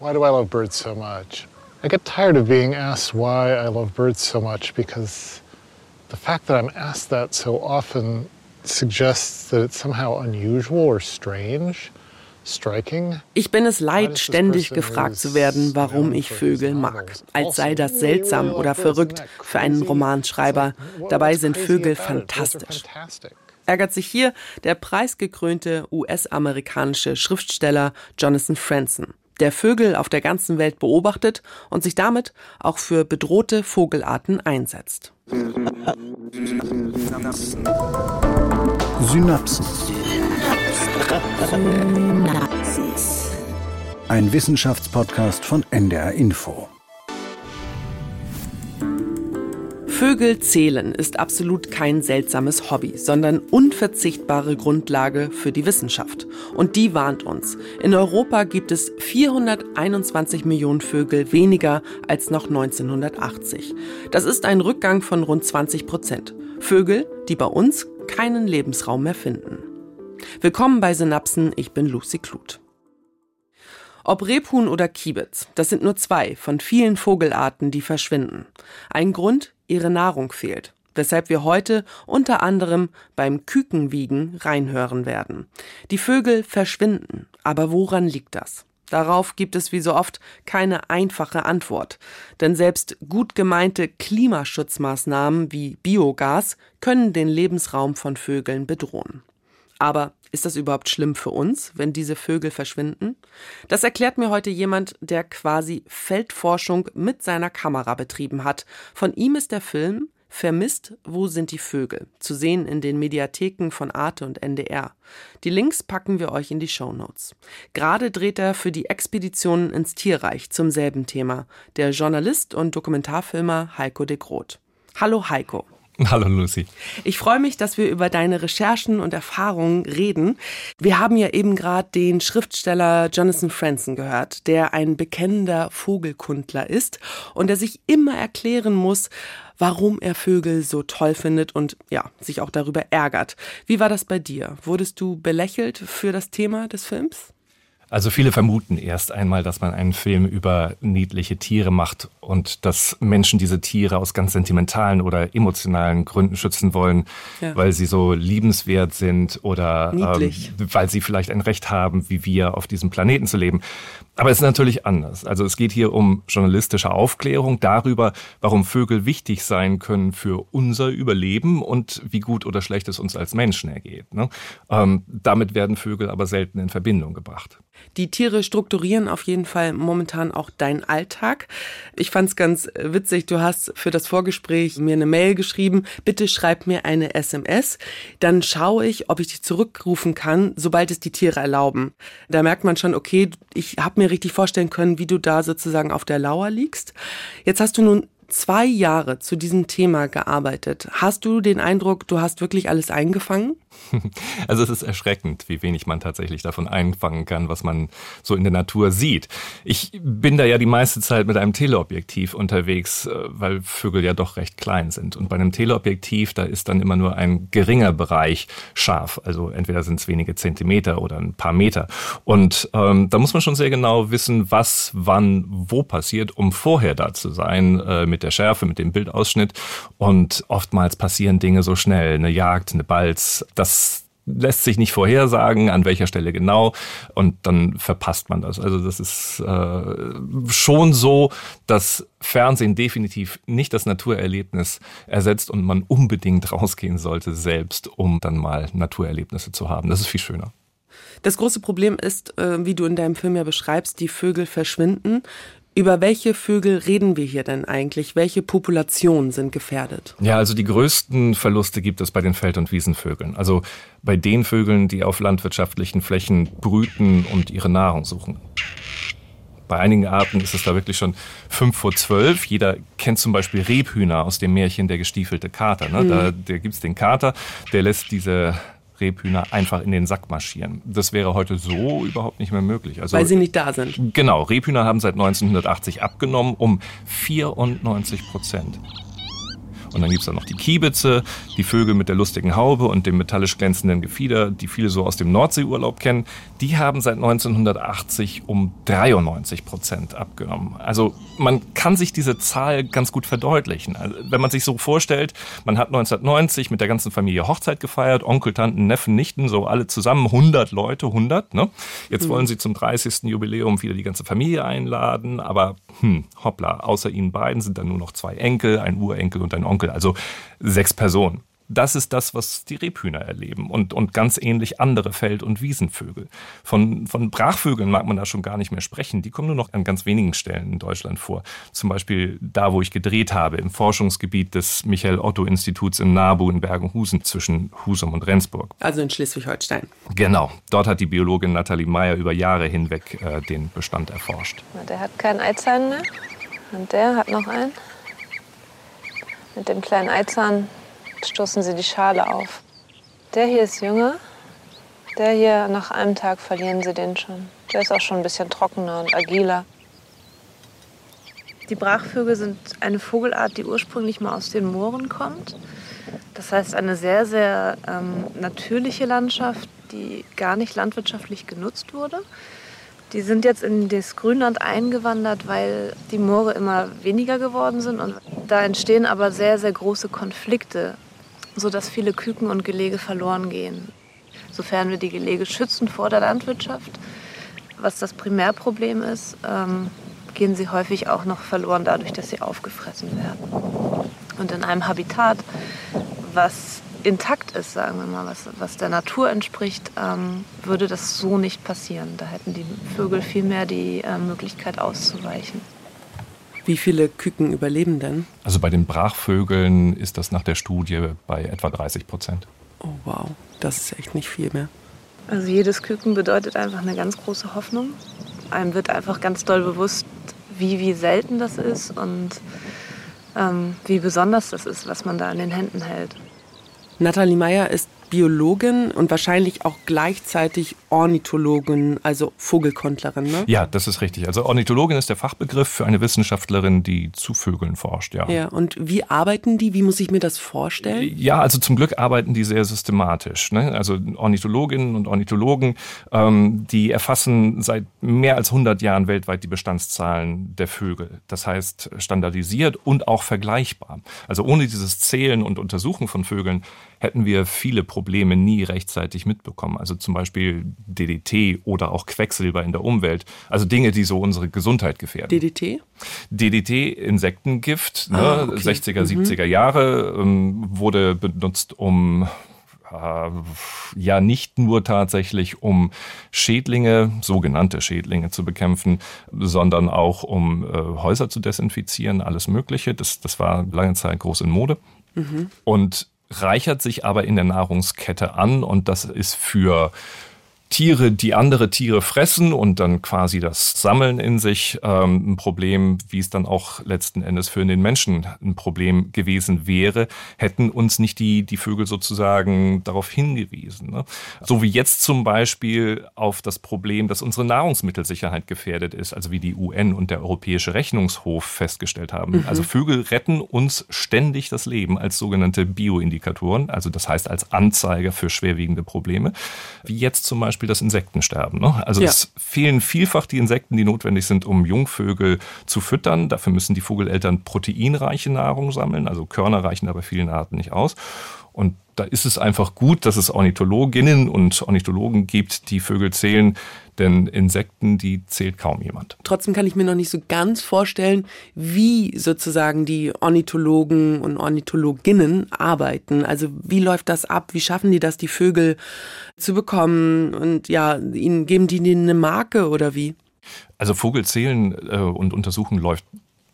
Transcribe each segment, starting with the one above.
Why do I love birds so much? I get tired of being asked why I love birds so much because the fact that I'm asked that so often suggests that it's somehow unusual or strange. Ich bin es leid, ständig gefragt zu werden, warum ich Vögel mag, als sei das seltsam oder verrückt für einen Romanschreiber. Dabei sind Vögel fantastisch. Ärgert sich hier der preisgekrönte US-amerikanische Schriftsteller Jonathan Franzen der Vögel auf der ganzen Welt beobachtet und sich damit auch für bedrohte Vogelarten einsetzt. Synapsen. Ein Wissenschaftspodcast von NDR Info. Vögel zählen ist absolut kein seltsames Hobby, sondern unverzichtbare Grundlage für die Wissenschaft. Und die warnt uns. In Europa gibt es 421 Millionen Vögel weniger als noch 1980. Das ist ein Rückgang von rund 20 Prozent. Vögel, die bei uns keinen Lebensraum mehr finden. Willkommen bei Synapsen, ich bin Lucy Kluth. Ob Rebhuhn oder Kiebitz, das sind nur zwei von vielen Vogelarten, die verschwinden. Ein Grund, ihre Nahrung fehlt, weshalb wir heute unter anderem beim Kükenwiegen reinhören werden. Die Vögel verschwinden, aber woran liegt das? Darauf gibt es wie so oft keine einfache Antwort, denn selbst gut gemeinte Klimaschutzmaßnahmen wie Biogas können den Lebensraum von Vögeln bedrohen. Aber ist das überhaupt schlimm für uns, wenn diese Vögel verschwinden? Das erklärt mir heute jemand, der quasi Feldforschung mit seiner Kamera betrieben hat. Von ihm ist der Film Vermisst, wo sind die Vögel? Zu sehen in den Mediatheken von Arte und NDR. Die Links packen wir euch in die Show Notes. Gerade dreht er für die Expeditionen ins Tierreich zum selben Thema. Der Journalist und Dokumentarfilmer Heiko de Groot. Hallo Heiko. Hallo Lucy. Ich freue mich, dass wir über deine Recherchen und Erfahrungen reden. Wir haben ja eben gerade den Schriftsteller Jonathan Franzen gehört, der ein bekennender Vogelkundler ist und der sich immer erklären muss, warum er Vögel so toll findet und ja, sich auch darüber ärgert. Wie war das bei dir? Wurdest du belächelt für das Thema des Films? Also viele vermuten erst einmal, dass man einen Film über niedliche Tiere macht und dass Menschen diese Tiere aus ganz sentimentalen oder emotionalen Gründen schützen wollen, ja. weil sie so liebenswert sind oder ähm, weil sie vielleicht ein Recht haben, wie wir auf diesem Planeten zu leben. Aber es ist natürlich anders. Also es geht hier um journalistische Aufklärung darüber, warum Vögel wichtig sein können für unser Überleben und wie gut oder schlecht es uns als Menschen ergeht. Ne? Ähm, damit werden Vögel aber selten in Verbindung gebracht. Die Tiere strukturieren auf jeden Fall momentan auch deinen Alltag. Ich fand es ganz witzig, du hast für das Vorgespräch mir eine Mail geschrieben, bitte schreib mir eine SMS, dann schaue ich, ob ich dich zurückrufen kann, sobald es die Tiere erlauben. Da merkt man schon, okay, ich habe mir richtig vorstellen können, wie du da sozusagen auf der Lauer liegst. Jetzt hast du nun zwei Jahre zu diesem Thema gearbeitet. Hast du den Eindruck, du hast wirklich alles eingefangen? Also es ist erschreckend, wie wenig man tatsächlich davon einfangen kann, was man so in der Natur sieht. Ich bin da ja die meiste Zeit mit einem Teleobjektiv unterwegs, äh, weil Vögel ja doch recht klein sind. Und bei einem Teleobjektiv, da ist dann immer nur ein geringer Bereich scharf. Also entweder sind es wenige Zentimeter oder ein paar Meter. Und ähm, da muss man schon sehr genau wissen, was, wann, wo passiert, um vorher da zu sein, äh, mit der Schärfe, mit dem Bildausschnitt. Und oftmals passieren Dinge so schnell, eine Jagd, eine Balz, das lässt sich nicht vorhersagen, an welcher Stelle genau, und dann verpasst man das. Also das ist äh, schon so, dass Fernsehen definitiv nicht das Naturerlebnis ersetzt und man unbedingt rausgehen sollte selbst, um dann mal Naturerlebnisse zu haben. Das ist viel schöner. Das große Problem ist, äh, wie du in deinem Film ja beschreibst, die Vögel verschwinden. Über welche Vögel reden wir hier denn eigentlich? Welche Populationen sind gefährdet? Ja, also die größten Verluste gibt es bei den Feld- und Wiesenvögeln. Also bei den Vögeln, die auf landwirtschaftlichen Flächen brüten und ihre Nahrung suchen. Bei einigen Arten ist es da wirklich schon fünf vor zwölf. Jeder kennt zum Beispiel Rebhühner aus dem Märchen Der gestiefelte Kater. Ne? Mhm. Da, da gibt's den Kater, der lässt diese Rebhühner einfach in den Sack marschieren. Das wäre heute so überhaupt nicht mehr möglich. Also, Weil sie nicht da sind. Genau, Rebhühner haben seit 1980 abgenommen um 94 Prozent. Und dann gibt es da noch die Kiebitze, die Vögel mit der lustigen Haube und dem metallisch glänzenden Gefieder, die viele so aus dem Nordseeurlaub kennen. Die haben seit 1980 um 93 Prozent abgenommen. Also man kann sich diese Zahl ganz gut verdeutlichen. Also wenn man sich so vorstellt, man hat 1990 mit der ganzen Familie Hochzeit gefeiert, Onkel, Tanten, Neffen, Nichten, so alle zusammen, 100 Leute, 100. Ne? Jetzt mhm. wollen sie zum 30. Jubiläum wieder die ganze Familie einladen, aber hm, hoppla, außer ihnen beiden sind dann nur noch zwei Enkel, ein Urenkel und ein Onkel, also sechs Personen. Das ist das, was die Rebhühner erleben und, und ganz ähnlich andere Feld- und Wiesenvögel. Von, von Brachvögeln mag man da schon gar nicht mehr sprechen. Die kommen nur noch an ganz wenigen Stellen in Deutschland vor. Zum Beispiel da, wo ich gedreht habe, im Forschungsgebiet des Michael-Otto-Instituts in Nabu in Bergenhusen zwischen Husum und Rendsburg. Also in Schleswig-Holstein. Genau. Dort hat die Biologin Nathalie Meyer über Jahre hinweg äh, den Bestand erforscht. Der hat keinen Eizahn mehr. Und der hat noch einen. Mit dem kleinen Eizahn stoßen sie die Schale auf. Der hier ist jünger. Der hier, nach einem Tag verlieren sie den schon. Der ist auch schon ein bisschen trockener und agiler. Die Brachvögel sind eine Vogelart, die ursprünglich mal aus den Mooren kommt. Das heißt, eine sehr, sehr ähm, natürliche Landschaft, die gar nicht landwirtschaftlich genutzt wurde. Die sind jetzt in das Grünland eingewandert, weil die Moore immer weniger geworden sind. Und da entstehen aber sehr, sehr große Konflikte sodass viele Küken und Gelege verloren gehen. Sofern wir die Gelege schützen vor der Landwirtschaft, was das Primärproblem ist, ähm, gehen sie häufig auch noch verloren dadurch, dass sie aufgefressen werden. Und in einem Habitat, was intakt ist, sagen wir mal, was, was der Natur entspricht, ähm, würde das so nicht passieren. Da hätten die Vögel viel mehr die äh, Möglichkeit auszuweichen. Wie viele Küken überleben denn? Also bei den Brachvögeln ist das nach der Studie bei etwa 30 Prozent. Oh wow, das ist echt nicht viel mehr. Also jedes Küken bedeutet einfach eine ganz große Hoffnung. Einem wird einfach ganz doll bewusst, wie, wie selten das ist und ähm, wie besonders das ist, was man da in den Händen hält. Nathalie Meyer ist Biologin und wahrscheinlich auch gleichzeitig Ornithologin, also Vogelkundlerin, ne? Ja, das ist richtig. Also Ornithologin ist der Fachbegriff für eine Wissenschaftlerin, die zu Vögeln forscht, ja. Ja, und wie arbeiten die? Wie muss ich mir das vorstellen? Ja, also zum Glück arbeiten die sehr systematisch. Ne? Also Ornithologinnen und Ornithologen, ähm, die erfassen seit mehr als 100 Jahren weltweit die Bestandszahlen der Vögel. Das heißt standardisiert und auch vergleichbar. Also ohne dieses Zählen und Untersuchen von Vögeln hätten wir viele Probleme nie rechtzeitig mitbekommen. Also zum Beispiel DDT oder auch Quecksilber in der Umwelt. Also Dinge, die so unsere Gesundheit gefährden. DDT? DDT, Insektengift, ne? ah, okay. 60er, 70er mhm. Jahre, ähm, wurde benutzt, um äh, ja nicht nur tatsächlich um Schädlinge, sogenannte Schädlinge zu bekämpfen, sondern auch um äh, Häuser zu desinfizieren, alles Mögliche. Das, das war lange Zeit groß in Mode. Mhm. Und reichert sich aber in der Nahrungskette an und das ist für Tiere, die andere Tiere fressen und dann quasi das Sammeln in sich ähm, ein Problem, wie es dann auch letzten Endes für den Menschen ein Problem gewesen wäre, hätten uns nicht die, die Vögel sozusagen darauf hingewiesen. Ne? So wie jetzt zum Beispiel auf das Problem, dass unsere Nahrungsmittelsicherheit gefährdet ist, also wie die UN und der Europäische Rechnungshof festgestellt haben. Mhm. Also Vögel retten uns ständig das Leben als sogenannte Bioindikatoren, also das heißt als Anzeiger für schwerwiegende Probleme, wie jetzt zum Beispiel Beispiel das Insektensterben. Ne? Also ja. es fehlen vielfach die Insekten, die notwendig sind, um Jungvögel zu füttern. Dafür müssen die Vogeleltern proteinreiche Nahrung sammeln. Also Körner reichen da bei vielen Arten nicht aus. Und da ist es einfach gut, dass es Ornithologinnen und Ornithologen gibt, die Vögel zählen, denn Insekten, die zählt kaum jemand. Trotzdem kann ich mir noch nicht so ganz vorstellen, wie sozusagen die Ornithologen und Ornithologinnen arbeiten. Also wie läuft das ab? Wie schaffen die das, die Vögel zu bekommen? Und ja, ihnen geben die eine Marke oder wie? Also Vogelzählen äh, und Untersuchen läuft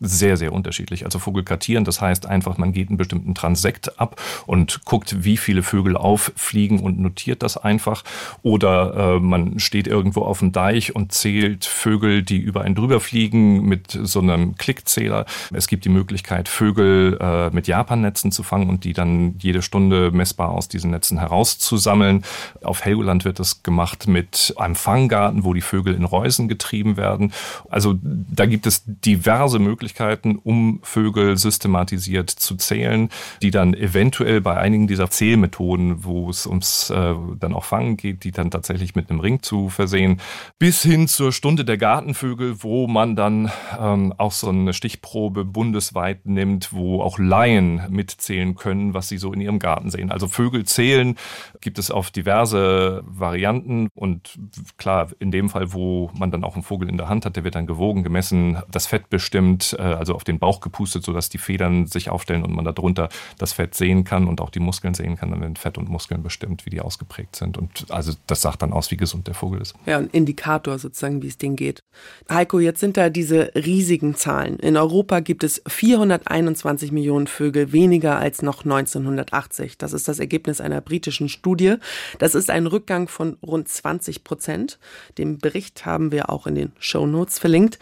sehr, sehr unterschiedlich. Also Vogel kartieren, das heißt einfach, man geht einen bestimmten Transekt ab und guckt, wie viele Vögel auffliegen und notiert das einfach. Oder äh, man steht irgendwo auf dem Deich und zählt Vögel, die über einen drüber fliegen mit so einem Klickzähler. Es gibt die Möglichkeit, Vögel äh, mit Japannetzen zu fangen und die dann jede Stunde messbar aus diesen Netzen herauszusammeln. Auf Helgoland wird das gemacht mit einem Fanggarten, wo die Vögel in Reusen getrieben werden. Also da gibt es diverse Möglichkeiten, Möglichkeiten, um Vögel systematisiert zu zählen, die dann eventuell bei einigen dieser Zählmethoden, wo es ums äh, dann auch Fangen geht, die dann tatsächlich mit einem Ring zu versehen, bis hin zur Stunde der Gartenvögel, wo man dann ähm, auch so eine Stichprobe bundesweit nimmt, wo auch Laien mitzählen können, was sie so in ihrem Garten sehen. Also Vögel zählen gibt es auf diverse Varianten und klar, in dem Fall, wo man dann auch einen Vogel in der Hand hat, der wird dann gewogen, gemessen, das Fett bestimmt, äh, also auf den Bauch gepustet, sodass die Federn sich aufstellen und man darunter das Fett sehen kann und auch die Muskeln sehen kann. Dann werden Fett und Muskeln bestimmt, wie die ausgeprägt sind. Und also das sagt dann aus, wie gesund der Vogel ist. Ja, ein Indikator sozusagen, wie es denen geht. Heiko, jetzt sind da diese riesigen Zahlen. In Europa gibt es 421 Millionen Vögel weniger als noch 1980. Das ist das Ergebnis einer britischen Studie. Das ist ein Rückgang von rund 20 Prozent. Den Bericht haben wir auch in den Show Notes verlinkt.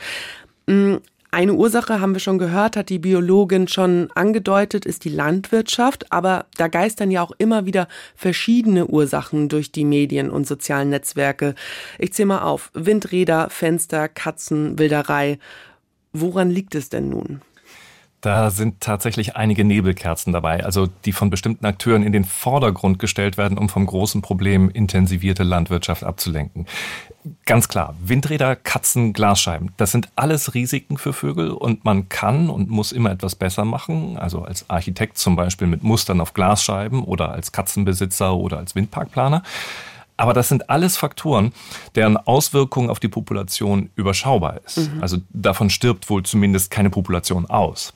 Eine Ursache haben wir schon gehört, hat die Biologin schon angedeutet, ist die Landwirtschaft. Aber da geistern ja auch immer wieder verschiedene Ursachen durch die Medien und sozialen Netzwerke. Ich zähle mal auf. Windräder, Fenster, Katzen, Wilderei. Woran liegt es denn nun? Da sind tatsächlich einige Nebelkerzen dabei, also die von bestimmten Akteuren in den Vordergrund gestellt werden, um vom großen Problem intensivierte Landwirtschaft abzulenken. Ganz klar, Windräder, Katzen, Glasscheiben, das sind alles Risiken für Vögel und man kann und muss immer etwas besser machen. Also als Architekt zum Beispiel mit Mustern auf Glasscheiben oder als Katzenbesitzer oder als Windparkplaner. Aber das sind alles Faktoren, deren Auswirkungen auf die Population überschaubar ist. Mhm. Also davon stirbt wohl zumindest keine Population aus.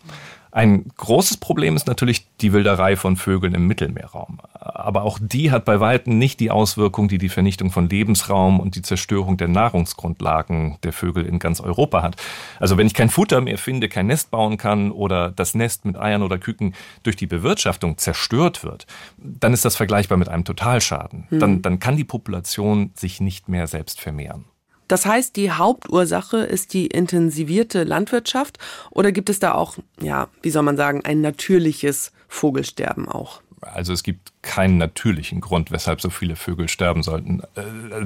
Ein großes Problem ist natürlich die Wilderei von Vögeln im Mittelmeerraum. Aber auch die hat bei weitem nicht die Auswirkung, die die Vernichtung von Lebensraum und die Zerstörung der Nahrungsgrundlagen der Vögel in ganz Europa hat. Also wenn ich kein Futter mehr finde, kein Nest bauen kann oder das Nest mit Eiern oder Küken durch die Bewirtschaftung zerstört wird, dann ist das vergleichbar mit einem Totalschaden. Hm. Dann, dann kann die Population sich nicht mehr selbst vermehren. Das heißt, die Hauptursache ist die intensivierte Landwirtschaft oder gibt es da auch, ja, wie soll man sagen, ein natürliches Vogelsterben auch? Also es gibt keinen natürlichen Grund, weshalb so viele Vögel sterben sollten. Äh,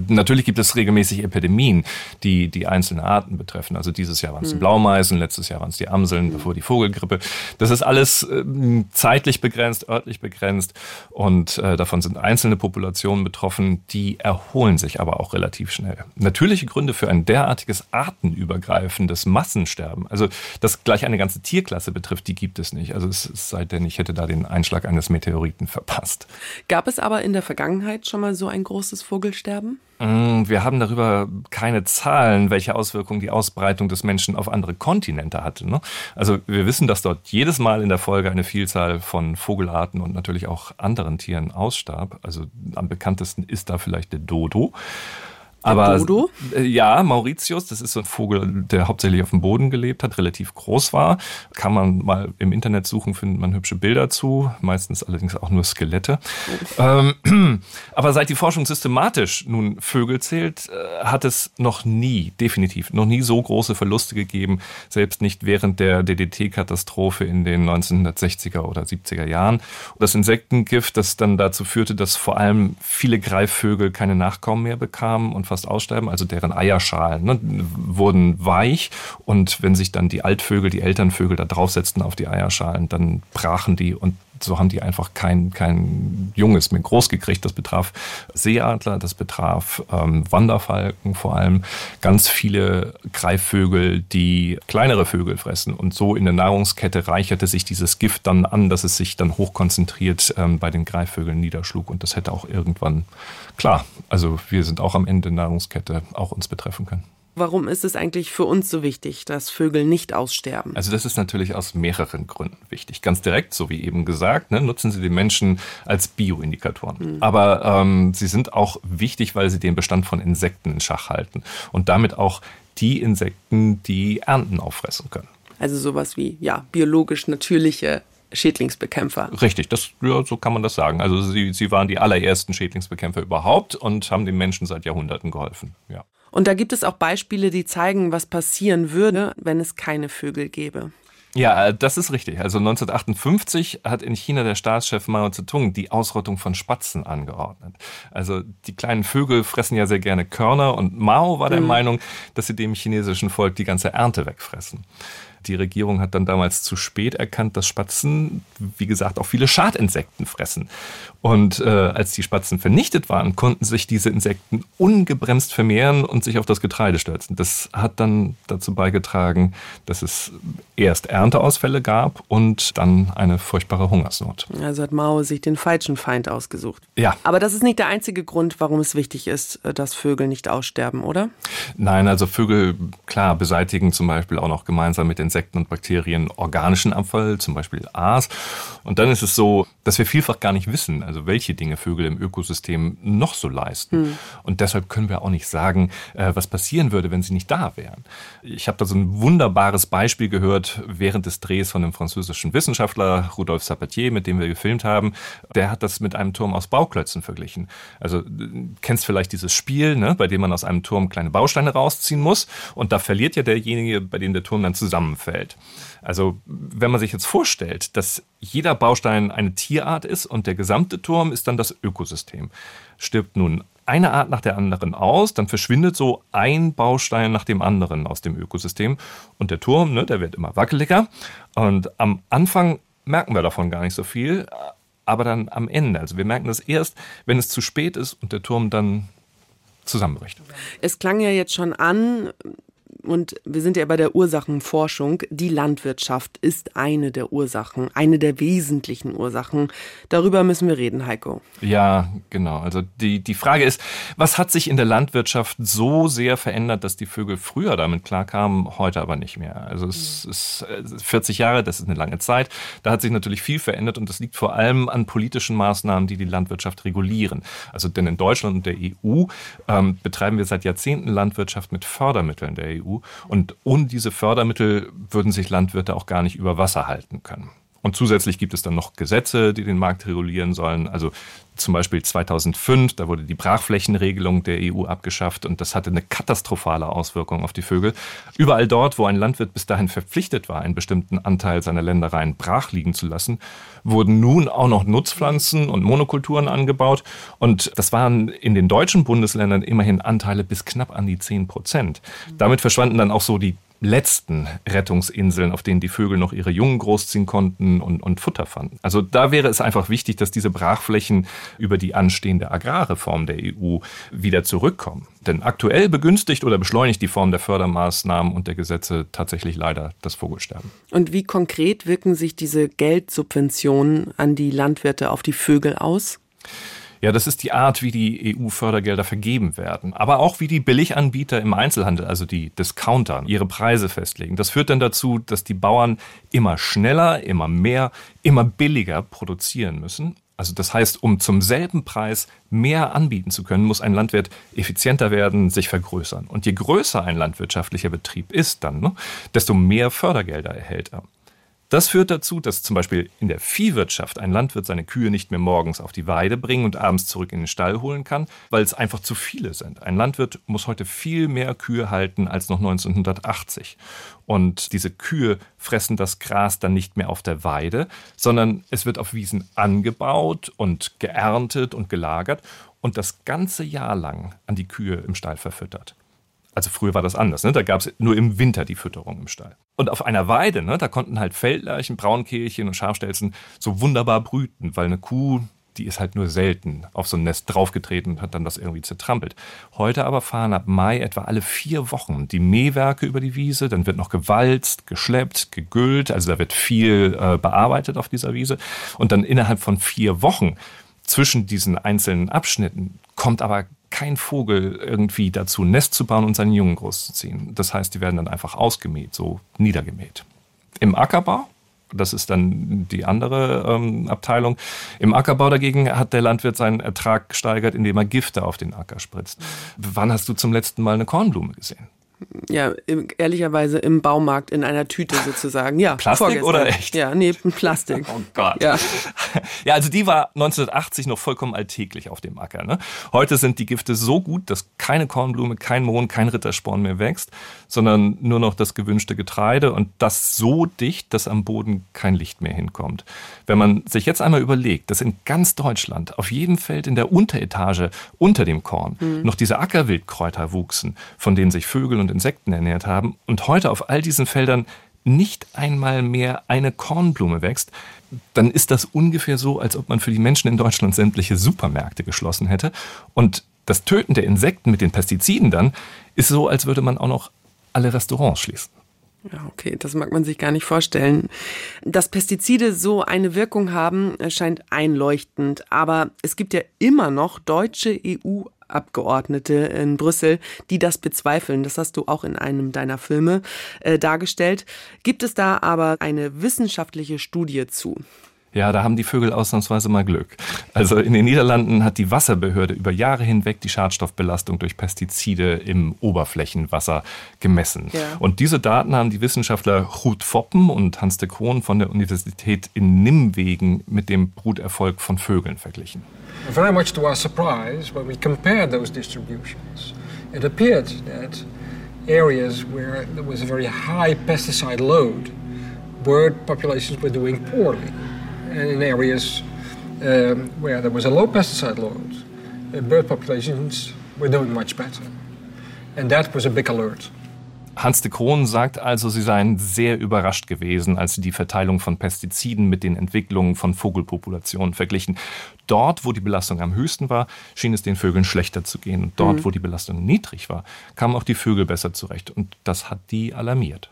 natürlich gibt es regelmäßig Epidemien, die die einzelne Arten betreffen. Also dieses Jahr waren es die hm. Blaumeisen, letztes Jahr waren es die Amseln, bevor die Vogelgrippe. Das ist alles äh, zeitlich begrenzt, örtlich begrenzt und äh, davon sind einzelne Populationen betroffen, die erholen sich aber auch relativ schnell. Natürliche Gründe für ein derartiges artenübergreifendes Massensterben, also das gleich eine ganze Tierklasse betrifft, die gibt es nicht. Also es sei denn, ich hätte da den Einschlag eines Meteoriten verpasst. Gab es aber in der Vergangenheit schon mal so ein großes Vogelsterben? Mm, wir haben darüber keine Zahlen, welche Auswirkungen die Ausbreitung des Menschen auf andere Kontinente hatte. Ne? Also wir wissen, dass dort jedes Mal in der Folge eine Vielzahl von Vogelarten und natürlich auch anderen Tieren ausstarb. Also am bekanntesten ist da vielleicht der Dodo. Aber Dodo? Äh, ja, Mauritius, das ist so ein Vogel, der hauptsächlich auf dem Boden gelebt hat, relativ groß war. Kann man mal im Internet suchen, findet man hübsche Bilder zu, meistens allerdings auch nur Skelette. ähm, aber seit die Forschung systematisch nun Vögel zählt, äh, hat es noch nie, definitiv, noch nie so große Verluste gegeben, selbst nicht während der DDT-Katastrophe in den 1960er oder 70er Jahren. Das Insektengift, das dann dazu führte, dass vor allem viele Greifvögel keine Nachkommen mehr bekamen und fast aussterben, also deren Eierschalen ne, wurden weich. Und wenn sich dann die Altvögel, die Elternvögel da draufsetzten auf die Eierschalen, dann brachen die und so haben die einfach kein, kein Junges mehr groß gekriegt. Das betraf Seeadler, das betraf ähm, Wanderfalken vor allem, ganz viele Greifvögel, die kleinere Vögel fressen. Und so in der Nahrungskette reicherte sich dieses Gift dann an, dass es sich dann hochkonzentriert ähm, bei den Greifvögeln niederschlug. Und das hätte auch irgendwann, klar, also wir sind auch am Ende der Nahrungskette, auch uns betreffen können. Warum ist es eigentlich für uns so wichtig, dass Vögel nicht aussterben? Also das ist natürlich aus mehreren Gründen wichtig. Ganz direkt, so wie eben gesagt, ne, nutzen sie die Menschen als Bioindikatoren. Mhm. Aber ähm, sie sind auch wichtig, weil sie den Bestand von Insekten in Schach halten und damit auch die Insekten, die Ernten auffressen können. Also sowas wie ja biologisch natürliche Schädlingsbekämpfer. Richtig, das, ja, so kann man das sagen. Also sie, sie waren die allerersten Schädlingsbekämpfer überhaupt und haben den Menschen seit Jahrhunderten geholfen. Ja. Und da gibt es auch Beispiele, die zeigen, was passieren würde, wenn es keine Vögel gäbe. Ja, äh, das ist richtig. Also 1958 hat in China der Staatschef Mao Zedong die Ausrottung von Spatzen angeordnet. Also die kleinen Vögel fressen ja sehr gerne Körner und Mao war der mhm. Meinung, dass sie dem chinesischen Volk die ganze Ernte wegfressen. Die Regierung hat dann damals zu spät erkannt, dass Spatzen, wie gesagt, auch viele Schadinsekten fressen. Und äh, als die Spatzen vernichtet waren, konnten sich diese Insekten ungebremst vermehren und sich auf das Getreide stürzen. Das hat dann dazu beigetragen, dass es erst Ernteausfälle gab und dann eine furchtbare Hungersnot. Also hat Mao sich den falschen Feind ausgesucht. Ja. Aber das ist nicht der einzige Grund, warum es wichtig ist, äh, dass Vögel nicht aussterben, oder? Nein, also Vögel, klar, beseitigen zum Beispiel auch noch gemeinsam mit Insekten und Bakterien organischen Abfall, zum Beispiel Aas. Und dann ist es so, dass wir vielfach gar nicht wissen, also welche Dinge Vögel im Ökosystem noch so leisten. Hm. Und deshalb können wir auch nicht sagen, äh, was passieren würde, wenn sie nicht da wären. Ich habe da so ein wunderbares Beispiel gehört während des Drehs von einem französischen Wissenschaftler, Rudolf Sabatier, mit dem wir gefilmt haben. Der hat das mit einem Turm aus Bauklötzen verglichen. Also kennst vielleicht dieses Spiel, ne, bei dem man aus einem Turm kleine Bausteine rausziehen muss und da verliert ja derjenige, bei dem der Turm dann zusammenfällt. Also wenn man sich jetzt vorstellt, dass jeder Baustein eine Tierart ist und der gesamte Turm ist dann das Ökosystem. Stirbt nun eine Art nach der anderen aus, dann verschwindet so ein Baustein nach dem anderen aus dem Ökosystem und der Turm, ne, der wird immer wackeliger und am Anfang merken wir davon gar nicht so viel, aber dann am Ende. Also wir merken das erst, wenn es zu spät ist und der Turm dann zusammenbricht. Es klang ja jetzt schon an, und wir sind ja bei der Ursachenforschung, die Landwirtschaft ist eine der Ursachen, eine der wesentlichen Ursachen. Darüber müssen wir reden, Heiko. Ja, genau. Also die, die Frage ist, was hat sich in der Landwirtschaft so sehr verändert, dass die Vögel früher damit klarkamen, heute aber nicht mehr? Also es mhm. ist 40 Jahre, das ist eine lange Zeit. Da hat sich natürlich viel verändert und das liegt vor allem an politischen Maßnahmen, die die Landwirtschaft regulieren. Also denn in Deutschland und der EU ähm, betreiben wir seit Jahrzehnten Landwirtschaft mit Fördermitteln der EU. Und ohne diese Fördermittel würden sich Landwirte auch gar nicht über Wasser halten können. Und zusätzlich gibt es dann noch Gesetze, die den Markt regulieren sollen. Also zum Beispiel 2005, da wurde die Brachflächenregelung der EU abgeschafft und das hatte eine katastrophale Auswirkung auf die Vögel. Überall dort, wo ein Landwirt bis dahin verpflichtet war, einen bestimmten Anteil seiner Ländereien brach liegen zu lassen, wurden nun auch noch Nutzpflanzen und Monokulturen angebaut. Und das waren in den deutschen Bundesländern immerhin Anteile bis knapp an die 10 Prozent. Damit verschwanden dann auch so die letzten Rettungsinseln, auf denen die Vögel noch ihre Jungen großziehen konnten und, und Futter fanden. Also da wäre es einfach wichtig, dass diese Brachflächen über die anstehende Agrarreform der EU wieder zurückkommen. Denn aktuell begünstigt oder beschleunigt die Form der Fördermaßnahmen und der Gesetze tatsächlich leider das Vogelsterben. Und wie konkret wirken sich diese Geldsubventionen an die Landwirte auf die Vögel aus? Ja, das ist die Art, wie die EU-Fördergelder vergeben werden. Aber auch wie die Billiganbieter im Einzelhandel, also die Discounter, ihre Preise festlegen. Das führt dann dazu, dass die Bauern immer schneller, immer mehr, immer billiger produzieren müssen. Also das heißt, um zum selben Preis mehr anbieten zu können, muss ein Landwirt effizienter werden, sich vergrößern. Und je größer ein landwirtschaftlicher Betrieb ist dann, ne, desto mehr Fördergelder erhält er. Das führt dazu, dass zum Beispiel in der Viehwirtschaft ein Landwirt seine Kühe nicht mehr morgens auf die Weide bringen und abends zurück in den Stall holen kann, weil es einfach zu viele sind. Ein Landwirt muss heute viel mehr Kühe halten als noch 1980. Und diese Kühe fressen das Gras dann nicht mehr auf der Weide, sondern es wird auf Wiesen angebaut und geerntet und gelagert und das ganze Jahr lang an die Kühe im Stall verfüttert. Also früher war das anders, ne? da gab es nur im Winter die Fütterung im Stall. Und auf einer Weide, ne, da konnten halt Feldlerchen, Braunkehlchen und Schafstelzen so wunderbar brüten, weil eine Kuh, die ist halt nur selten auf so ein Nest draufgetreten und hat dann das irgendwie zertrampelt. Heute aber fahren ab Mai etwa alle vier Wochen die Mähwerke über die Wiese, dann wird noch gewalzt, geschleppt, gegüllt, also da wird viel äh, bearbeitet auf dieser Wiese. Und dann innerhalb von vier Wochen zwischen diesen einzelnen Abschnitten kommt aber kein Vogel irgendwie dazu, ein Nest zu bauen und seinen Jungen großzuziehen. Das heißt, die werden dann einfach ausgemäht, so niedergemäht. Im Ackerbau, das ist dann die andere ähm, Abteilung. Im Ackerbau dagegen hat der Landwirt seinen Ertrag gesteigert, indem er Gifte auf den Acker spritzt. Wann hast du zum letzten Mal eine Kornblume gesehen? Ja, ehrlicherweise im Baumarkt in einer Tüte sozusagen. Ja, Plastik vorgestern. oder echt? Ja, nee, Plastik. oh Gott. Ja. ja, also die war 1980 noch vollkommen alltäglich auf dem Acker. Ne? Heute sind die Gifte so gut, dass keine Kornblume, kein Mohn, kein Rittersporn mehr wächst, sondern nur noch das gewünschte Getreide und das so dicht, dass am Boden kein Licht mehr hinkommt. Wenn man sich jetzt einmal überlegt, dass in ganz Deutschland auf jedem Feld in der Unteretage unter dem Korn mhm. noch diese Ackerwildkräuter wuchsen, von denen sich Vögel und Insekten ernährt haben und heute auf all diesen Feldern nicht einmal mehr eine Kornblume wächst, dann ist das ungefähr so, als ob man für die Menschen in Deutschland sämtliche Supermärkte geschlossen hätte. Und das Töten der Insekten mit den Pestiziden dann ist so, als würde man auch noch alle Restaurants schließen. Ja, okay, das mag man sich gar nicht vorstellen. Dass Pestizide so eine Wirkung haben, scheint einleuchtend. Aber es gibt ja immer noch deutsche EU Abgeordnete in Brüssel, die das bezweifeln. Das hast du auch in einem deiner Filme äh, dargestellt. Gibt es da aber eine wissenschaftliche Studie zu? Ja, da haben die Vögel ausnahmsweise mal Glück. Also in den Niederlanden hat die Wasserbehörde über Jahre hinweg die Schadstoffbelastung durch Pestizide im Oberflächenwasser gemessen. Ja. Und diese Daten haben die Wissenschaftler Ruud Foppen und Hans de Kroon von der Universität in Nimwegen mit dem Bruterfolg von Vögeln verglichen. Very much to our surprise, when we compared those distributions, it appeared that areas where there was a very high pesticide load, bird populations were doing poorly. And in areas um, where there was a low pesticide load, uh, bird populations were doing much better. And that was a big alert. Hans de Kroon sagt also, sie seien sehr überrascht gewesen, als sie die Verteilung von Pestiziden mit den Entwicklungen von Vogelpopulationen verglichen. Dort, wo die Belastung am höchsten war, schien es den Vögeln schlechter zu gehen. Und dort, mhm. wo die Belastung niedrig war, kamen auch die Vögel besser zurecht. Und das hat die alarmiert.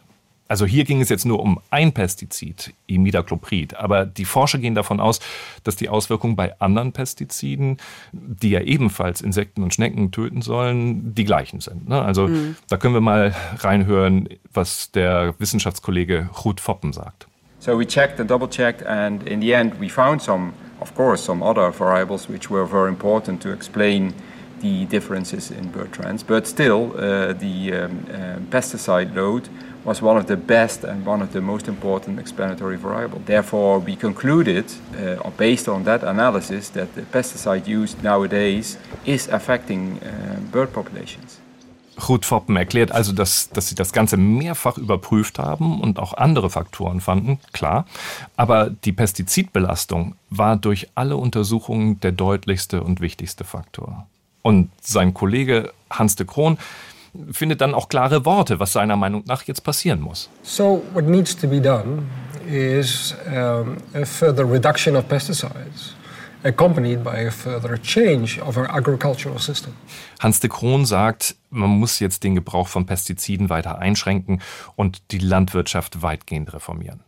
Also hier ging es jetzt nur um ein Pestizid, Imidacloprid, aber die Forscher gehen davon aus, dass die Auswirkungen bei anderen Pestiziden, die ja ebenfalls Insekten und Schnecken töten sollen, die gleichen sind. Ne? Also mhm. da können wir mal reinhören, was der Wissenschaftskollege Ruth Foppen sagt. So we checked and double checked and in the end we found some, of course, some other variables which were very important to explain the differences in bird trends, but still uh, the um, uh, pesticide load was one of the best and one of the most important explanatory variable. Therefore, we concluded, uh, based on that analysis, that the pesticide used nowadays is affecting uh, bird populations. Ruth Foppen erklärt also, dass, dass sie das Ganze mehrfach überprüft haben und auch andere Faktoren fanden, klar. Aber die Pestizidbelastung war durch alle Untersuchungen der deutlichste und wichtigste Faktor. Und sein Kollege Hans de Kroon findet dann auch klare Worte, was seiner Meinung nach jetzt passieren muss. So what needs to be done is um, a further reduction of pesticides accompanied by a further change of our agricultural system. Hans de Kroon sagt, man muss jetzt den Gebrauch von Pestiziden weiter einschränken und die Landwirtschaft weitgehend reformieren.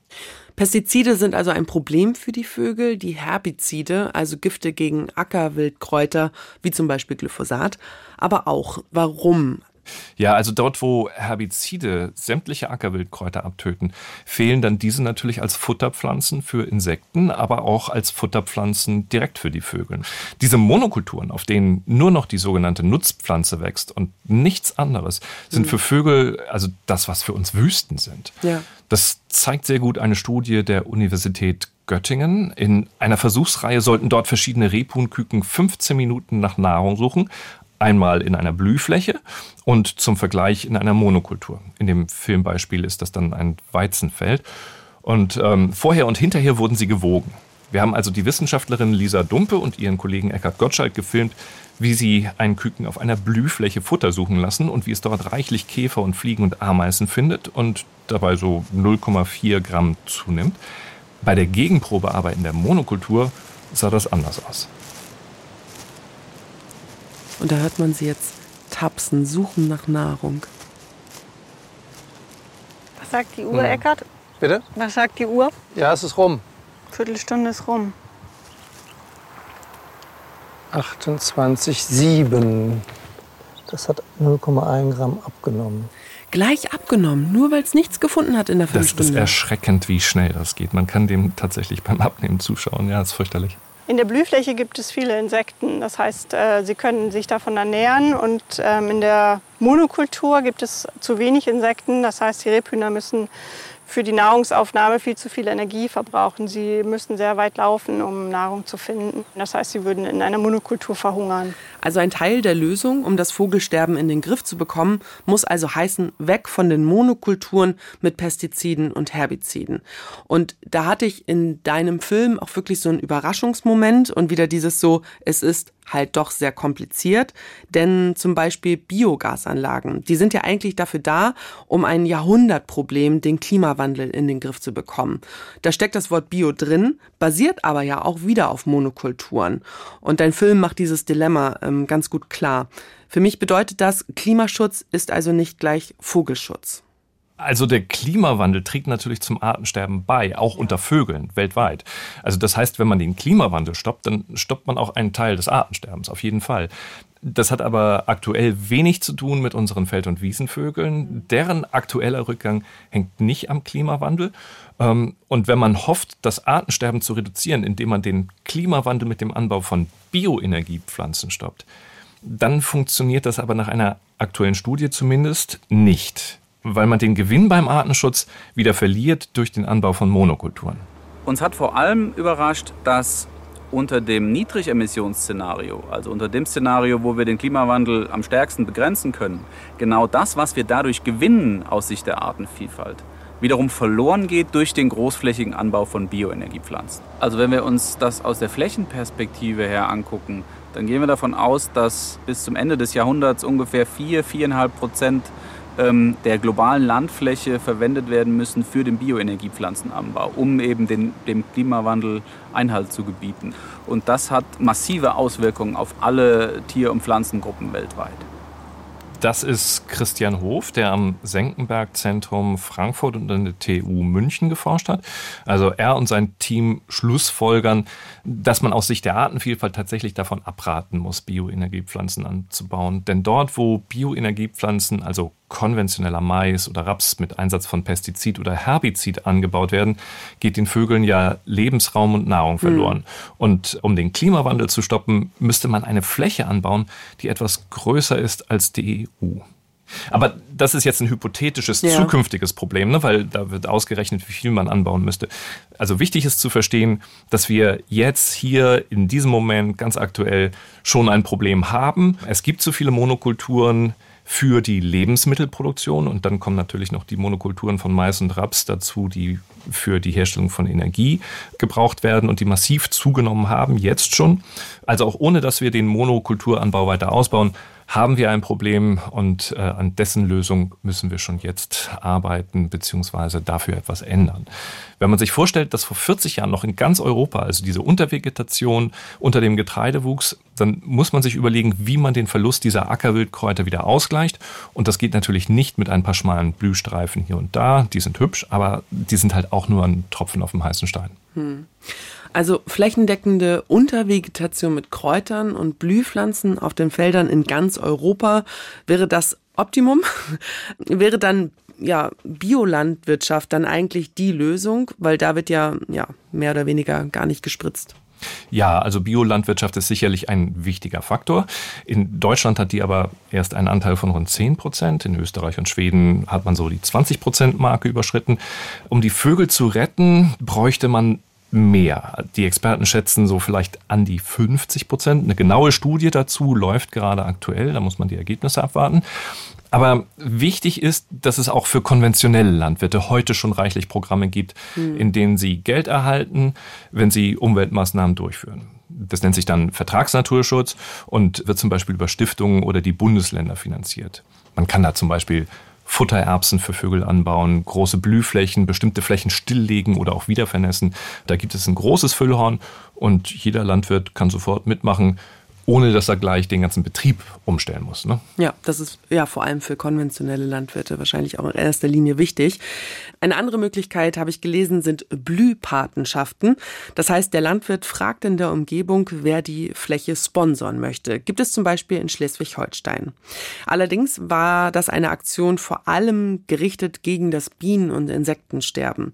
Pestizide sind also ein Problem für die Vögel, die Herbizide, also Gifte gegen Ackerwildkräuter, wie zum Beispiel Glyphosat, aber auch warum ja, also dort, wo Herbizide sämtliche Ackerwildkräuter abtöten, fehlen dann diese natürlich als Futterpflanzen für Insekten, aber auch als Futterpflanzen direkt für die Vögel. Diese Monokulturen, auf denen nur noch die sogenannte Nutzpflanze wächst und nichts anderes, sind mhm. für Vögel also das, was für uns Wüsten sind. Ja. Das zeigt sehr gut eine Studie der Universität Göttingen. In einer Versuchsreihe sollten dort verschiedene Rebhuhnküken 15 Minuten nach Nahrung suchen einmal in einer Blühfläche und zum Vergleich in einer Monokultur. In dem Filmbeispiel ist das dann ein Weizenfeld. Und ähm, vorher und hinterher wurden sie gewogen. Wir haben also die Wissenschaftlerin Lisa Dumpe und ihren Kollegen Eckhard Gottschalk gefilmt, wie sie einen Küken auf einer Blühfläche Futter suchen lassen und wie es dort reichlich Käfer und Fliegen und Ameisen findet und dabei so 0,4 Gramm zunimmt. Bei der Gegenprobe aber in der Monokultur sah das anders aus. Und da hört man sie jetzt tapsen, suchen nach Nahrung. Was sagt die Uhr, hm. Eckart? Bitte? Was sagt die Uhr? Ja, es ist rum. Viertelstunde ist rum. 28,7. Das hat 0,1 Gramm abgenommen. Gleich abgenommen, nur weil es nichts gefunden hat in der Viertelstunde. Das ist erschreckend, wie schnell das geht. Man kann dem tatsächlich beim Abnehmen zuschauen. Ja, das ist fürchterlich. In der Blühfläche gibt es viele Insekten. Das heißt, äh, sie können sich davon ernähren. Und ähm, in der Monokultur gibt es zu wenig Insekten. Das heißt, die Rebhühner müssen für die Nahrungsaufnahme viel zu viel Energie verbrauchen. Sie müssten sehr weit laufen, um Nahrung zu finden. Das heißt, sie würden in einer Monokultur verhungern. Also ein Teil der Lösung, um das Vogelsterben in den Griff zu bekommen, muss also heißen, weg von den Monokulturen mit Pestiziden und Herbiziden. Und da hatte ich in deinem Film auch wirklich so einen Überraschungsmoment und wieder dieses so, es ist halt doch sehr kompliziert, denn zum Beispiel Biogasanlagen, die sind ja eigentlich dafür da, um ein Jahrhundertproblem, den Klimawandel in den Griff zu bekommen. Da steckt das Wort Bio drin, basiert aber ja auch wieder auf Monokulturen. Und dein Film macht dieses Dilemma ähm, ganz gut klar. Für mich bedeutet das, Klimaschutz ist also nicht gleich Vogelschutz. Also der Klimawandel trägt natürlich zum Artensterben bei, auch unter Vögeln weltweit. Also das heißt, wenn man den Klimawandel stoppt, dann stoppt man auch einen Teil des Artensterbens, auf jeden Fall. Das hat aber aktuell wenig zu tun mit unseren Feld- und Wiesenvögeln. Deren aktueller Rückgang hängt nicht am Klimawandel. Ähm, und wenn man hofft, das Artensterben zu reduzieren, indem man den Klimawandel mit dem Anbau von Bioenergiepflanzen stoppt, dann funktioniert das aber nach einer aktuellen Studie zumindest nicht, weil man den Gewinn beim Artenschutz wieder verliert durch den Anbau von Monokulturen. Uns hat vor allem überrascht, dass unter dem Niedrigemissionsszenario, also unter dem Szenario, wo wir den Klimawandel am stärksten begrenzen können, genau das, was wir dadurch gewinnen aus Sicht der Artenvielfalt, wiederum verloren geht durch den großflächigen Anbau von Bioenergiepflanzen. Also wenn wir uns das aus der Flächenperspektive her angucken, dann gehen wir davon aus, dass bis zum Ende des Jahrhunderts ungefähr 4, 4,5 Prozent ähm, der globalen Landfläche verwendet werden müssen für den Bioenergiepflanzenanbau, um eben den, dem Klimawandel Einhalt zu gebieten. Und das hat massive Auswirkungen auf alle Tier- und Pflanzengruppen weltweit. Das ist Christian Hof, der am Senckenberg-Zentrum Frankfurt und an der TU München geforscht hat. Also er und sein Team schlussfolgern, dass man aus Sicht der Artenvielfalt tatsächlich davon abraten muss, Bioenergiepflanzen anzubauen. Denn dort, wo Bioenergiepflanzen, also konventioneller Mais oder Raps mit Einsatz von Pestizid oder Herbizid angebaut werden, geht den Vögeln ja Lebensraum und Nahrung verloren. Mhm. Und um den Klimawandel zu stoppen, müsste man eine Fläche anbauen, die etwas größer ist als die EU. Aber das ist jetzt ein hypothetisches, ja. zukünftiges Problem, ne? weil da wird ausgerechnet, wie viel man anbauen müsste. Also wichtig ist zu verstehen, dass wir jetzt hier in diesem Moment ganz aktuell schon ein Problem haben. Es gibt zu viele Monokulturen für die Lebensmittelproduktion und dann kommen natürlich noch die Monokulturen von Mais und Raps dazu, die für die Herstellung von Energie gebraucht werden und die massiv zugenommen haben, jetzt schon. Also auch ohne, dass wir den Monokulturanbau weiter ausbauen, haben wir ein Problem und äh, an dessen Lösung müssen wir schon jetzt arbeiten bzw. dafür etwas ändern. Wenn man sich vorstellt, dass vor 40 Jahren noch in ganz Europa, also diese Untervegetation unter dem Getreide wuchs, dann muss man sich überlegen, wie man den Verlust dieser Ackerwildkräuter wieder ausgleicht. Und das geht natürlich nicht mit ein paar schmalen Blühstreifen hier und da. Die sind hübsch, aber die sind halt auch nur ein Tropfen auf dem heißen Stein. Hm. Also flächendeckende Untervegetation mit Kräutern und Blühpflanzen auf den Feldern in ganz Europa wäre das Optimum. wäre dann ja Biolandwirtschaft dann eigentlich die Lösung, weil da wird ja ja mehr oder weniger gar nicht gespritzt. Ja, also Biolandwirtschaft ist sicherlich ein wichtiger Faktor. In Deutschland hat die aber erst einen Anteil von rund 10 Prozent. In Österreich und Schweden hat man so die 20 Prozent Marke überschritten. Um die Vögel zu retten, bräuchte man mehr. Die Experten schätzen so vielleicht an die 50 Prozent. Eine genaue Studie dazu läuft gerade aktuell, da muss man die Ergebnisse abwarten. Aber wichtig ist, dass es auch für konventionelle Landwirte heute schon reichlich Programme gibt, mhm. in denen sie Geld erhalten, wenn sie Umweltmaßnahmen durchführen. Das nennt sich dann Vertragsnaturschutz und wird zum Beispiel über Stiftungen oder die Bundesländer finanziert. Man kann da zum Beispiel Futtererbsen für Vögel anbauen, große Blühflächen, bestimmte Flächen stilllegen oder auch wiedervernässen. Da gibt es ein großes Füllhorn und jeder Landwirt kann sofort mitmachen ohne dass er gleich den ganzen Betrieb umstellen muss. Ne? Ja, das ist ja vor allem für konventionelle Landwirte wahrscheinlich auch in erster Linie wichtig. Eine andere Möglichkeit, habe ich gelesen, sind Blühpatenschaften. Das heißt, der Landwirt fragt in der Umgebung, wer die Fläche sponsern möchte. Gibt es zum Beispiel in Schleswig-Holstein. Allerdings war das eine Aktion vor allem gerichtet gegen das Bienen- und Insektensterben.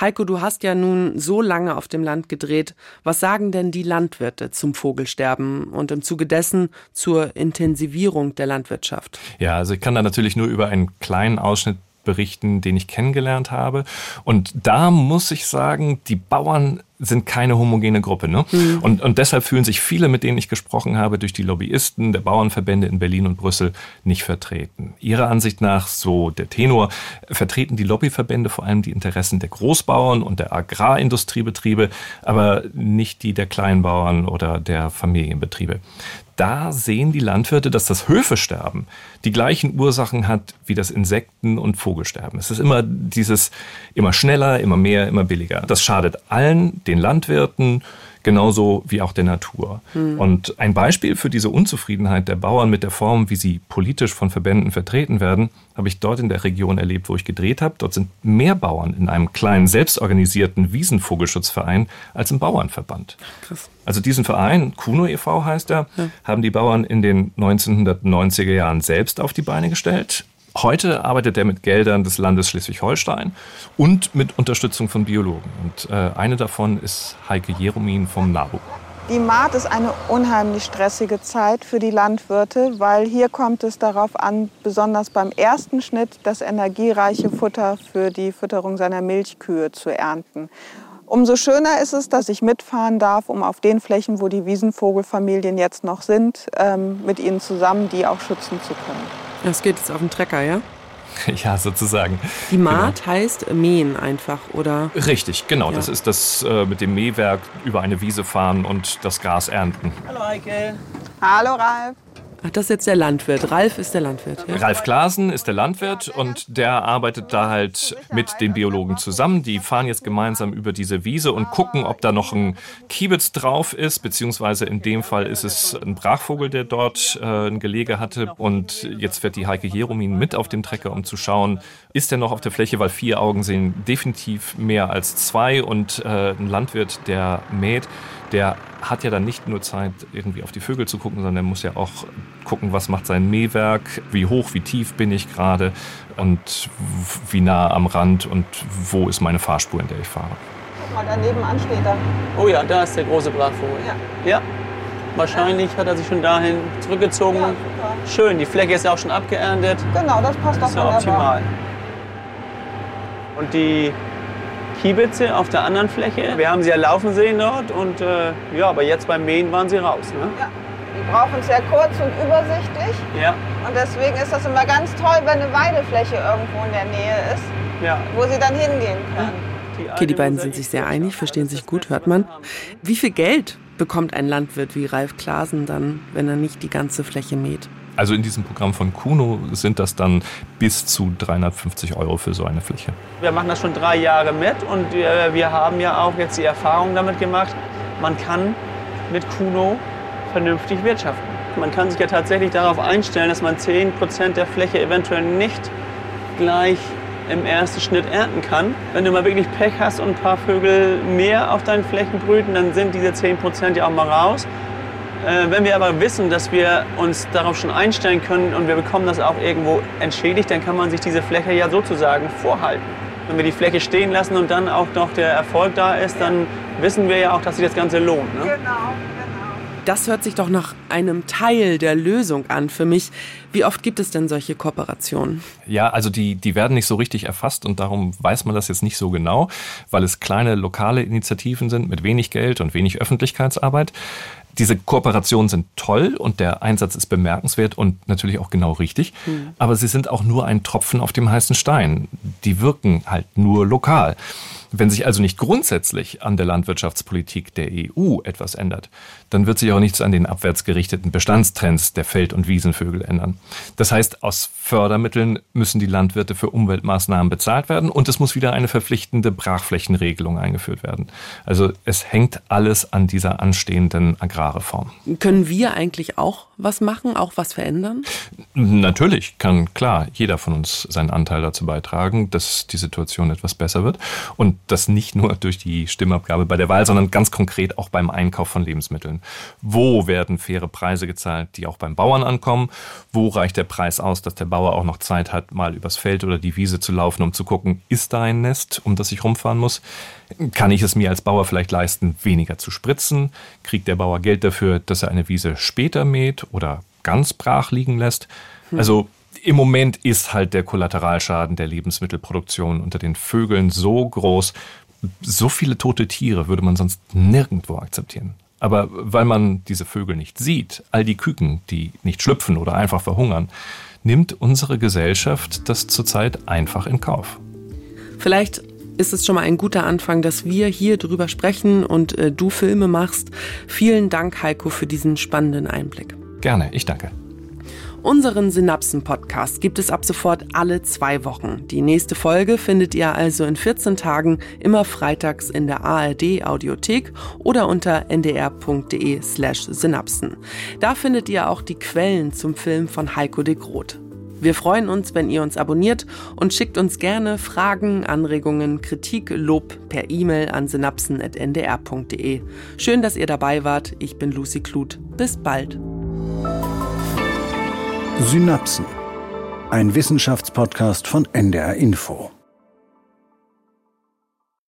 Heiko, du hast ja nun so lange auf dem Land gedreht. Was sagen denn die Landwirte zum Vogelsterben und im Zuge dessen zur Intensivierung der Landwirtschaft? Ja, also ich kann da natürlich nur über einen kleinen Ausschnitt berichten, den ich kennengelernt habe. Und da muss ich sagen, die Bauern sind keine homogene Gruppe. Ne? Mhm. Und, und deshalb fühlen sich viele, mit denen ich gesprochen habe, durch die Lobbyisten der Bauernverbände in Berlin und Brüssel nicht vertreten. Ihrer Ansicht nach, so der Tenor, vertreten die Lobbyverbände vor allem die Interessen der Großbauern und der Agrarindustriebetriebe, aber nicht die der Kleinbauern oder der Familienbetriebe da sehen die Landwirte, dass das Höfesterben die gleichen Ursachen hat wie das Insekten- und Vogelsterben. Es ist immer dieses immer schneller, immer mehr, immer billiger. Das schadet allen, den Landwirten, genauso wie auch der Natur. Mhm. Und ein Beispiel für diese Unzufriedenheit der Bauern mit der Form, wie sie politisch von Verbänden vertreten werden, habe ich dort in der Region erlebt, wo ich gedreht habe. Dort sind mehr Bauern in einem kleinen, selbstorganisierten Wiesenvogelschutzverein als im Bauernverband. Krass. Also diesen Verein, Kuno e.V. heißt er, ja. haben die Bauern in den 1990er Jahren selbst auf die Beine gestellt. Heute arbeitet er mit Geldern des Landes Schleswig-Holstein und mit Unterstützung von Biologen. Und äh, eine davon ist Heike Jeromin vom NABU. Die Maat ist eine unheimlich stressige Zeit für die Landwirte, weil hier kommt es darauf an, besonders beim ersten Schnitt das energiereiche Futter für die Fütterung seiner Milchkühe zu ernten. Umso schöner ist es, dass ich mitfahren darf, um auf den Flächen, wo die Wiesenvogelfamilien jetzt noch sind, ähm, mit ihnen zusammen die auch schützen zu können. Das geht jetzt auf den Trecker, ja? Ja, sozusagen. Die Maat genau. heißt mähen einfach, oder? Richtig, genau. Ja. Das ist das äh, mit dem Mähwerk über eine Wiese fahren und das Gras ernten. Hallo Heike. Hallo Ralf. Ach, das ist jetzt der Landwirt. Ralf ist der Landwirt. Ja? Ralf Klasen ist der Landwirt und der arbeitet da halt mit den Biologen zusammen. Die fahren jetzt gemeinsam über diese Wiese und gucken, ob da noch ein Kiebitz drauf ist, beziehungsweise in dem Fall ist es ein Brachvogel, der dort äh, ein Gelege hatte. Und jetzt fährt die Heike Jeromin mit auf dem Trecker, um zu schauen, ist er noch auf der Fläche, weil vier Augen sehen definitiv mehr als zwei und äh, ein Landwirt, der mäht, der hat ja dann nicht nur Zeit, irgendwie auf die Vögel zu gucken, sondern er muss ja auch gucken, was macht sein Mähwerk, wie hoch, wie tief bin ich gerade und wie nah am Rand und wo ist meine Fahrspur, in der ich fahre. Guck mal, daneben an steht er. Oh ja, da ist der große Brachvogel. Ja. ja. Wahrscheinlich hat er sich schon dahin zurückgezogen. Ja, Schön, die Fläche ist ja auch schon abgeerntet. Genau, das passt doch wunderbar. optimal. Und die Kiebitze auf der anderen Fläche. Wir haben sie ja laufen sehen dort und äh, ja, aber jetzt beim Mähen waren sie raus. Ne? Ja, die brauchen es sehr kurz und übersichtlich. Ja. Und deswegen ist das immer ganz toll, wenn eine Weidefläche irgendwo in der Nähe ist, ja. wo sie dann hingehen können. Okay, die beiden sind sich sehr einig, verstehen sich gut, hört man. Wie viel Geld bekommt ein Landwirt wie Ralf Klasen dann, wenn er nicht die ganze Fläche mäht? Also in diesem Programm von Kuno sind das dann bis zu 350 Euro für so eine Fläche. Wir machen das schon drei Jahre mit und wir, wir haben ja auch jetzt die Erfahrung damit gemacht, man kann mit Kuno vernünftig wirtschaften. Man kann sich ja tatsächlich darauf einstellen, dass man 10% der Fläche eventuell nicht gleich im ersten Schnitt ernten kann. Wenn du mal wirklich Pech hast und ein paar Vögel mehr auf deinen Flächen brüten, dann sind diese 10% ja auch mal raus. Äh, wenn wir aber wissen, dass wir uns darauf schon einstellen können und wir bekommen das auch irgendwo entschädigt, dann kann man sich diese Fläche ja sozusagen vorhalten. Wenn wir die Fläche stehen lassen und dann auch noch der Erfolg da ist, dann wissen wir ja auch, dass sich das Ganze lohnt. Ne? Genau, genau. Das hört sich doch nach einem Teil der Lösung an für mich. Wie oft gibt es denn solche Kooperationen? Ja, also die, die werden nicht so richtig erfasst und darum weiß man das jetzt nicht so genau, weil es kleine lokale Initiativen sind mit wenig Geld und wenig Öffentlichkeitsarbeit. Diese Kooperationen sind toll und der Einsatz ist bemerkenswert und natürlich auch genau richtig. Mhm. Aber sie sind auch nur ein Tropfen auf dem heißen Stein. Die wirken halt nur lokal. Wenn sich also nicht grundsätzlich an der Landwirtschaftspolitik der EU etwas ändert, dann wird sich auch nichts an den abwärts gerichteten Bestandstrends der Feld- und Wiesenvögel ändern. Das heißt, aus Fördermitteln müssen die Landwirte für Umweltmaßnahmen bezahlt werden und es muss wieder eine verpflichtende Brachflächenregelung eingeführt werden. Also es hängt alles an dieser anstehenden Agrarreform. Können wir eigentlich auch was machen, auch was verändern? Natürlich kann klar jeder von uns seinen Anteil dazu beitragen, dass die Situation etwas besser wird und das nicht nur durch die Stimmabgabe bei der Wahl, sondern ganz konkret auch beim Einkauf von Lebensmitteln. Wo werden faire Preise gezahlt, die auch beim Bauern ankommen? Wo reicht der Preis aus, dass der Bauer auch noch Zeit hat, mal übers Feld oder die Wiese zu laufen, um zu gucken, ist da ein Nest, um das ich rumfahren muss? Kann ich es mir als Bauer vielleicht leisten, weniger zu spritzen? Kriegt der Bauer Geld dafür, dass er eine Wiese später mäht oder ganz brach liegen lässt? Hm. Also im Moment ist halt der Kollateralschaden der Lebensmittelproduktion unter den Vögeln so groß, so viele tote Tiere würde man sonst nirgendwo akzeptieren. Aber weil man diese Vögel nicht sieht, all die Küken, die nicht schlüpfen oder einfach verhungern, nimmt unsere Gesellschaft das zurzeit einfach in Kauf. Vielleicht ist es schon mal ein guter Anfang, dass wir hier drüber sprechen und äh, du Filme machst. Vielen Dank, Heiko, für diesen spannenden Einblick. Gerne, ich danke. Unseren Synapsen-Podcast gibt es ab sofort alle zwei Wochen. Die nächste Folge findet ihr also in 14 Tagen immer freitags in der ARD-Audiothek oder unter ndr.de slash synapsen. Da findet ihr auch die Quellen zum Film von Heiko de Groot. Wir freuen uns, wenn ihr uns abonniert und schickt uns gerne Fragen, Anregungen, Kritik, Lob per E-Mail an synapsen.ndr.de. Schön, dass ihr dabei wart. Ich bin Lucy Kluth. Bis bald. Synapsen. Ein Wissenschaftspodcast von NDR Info.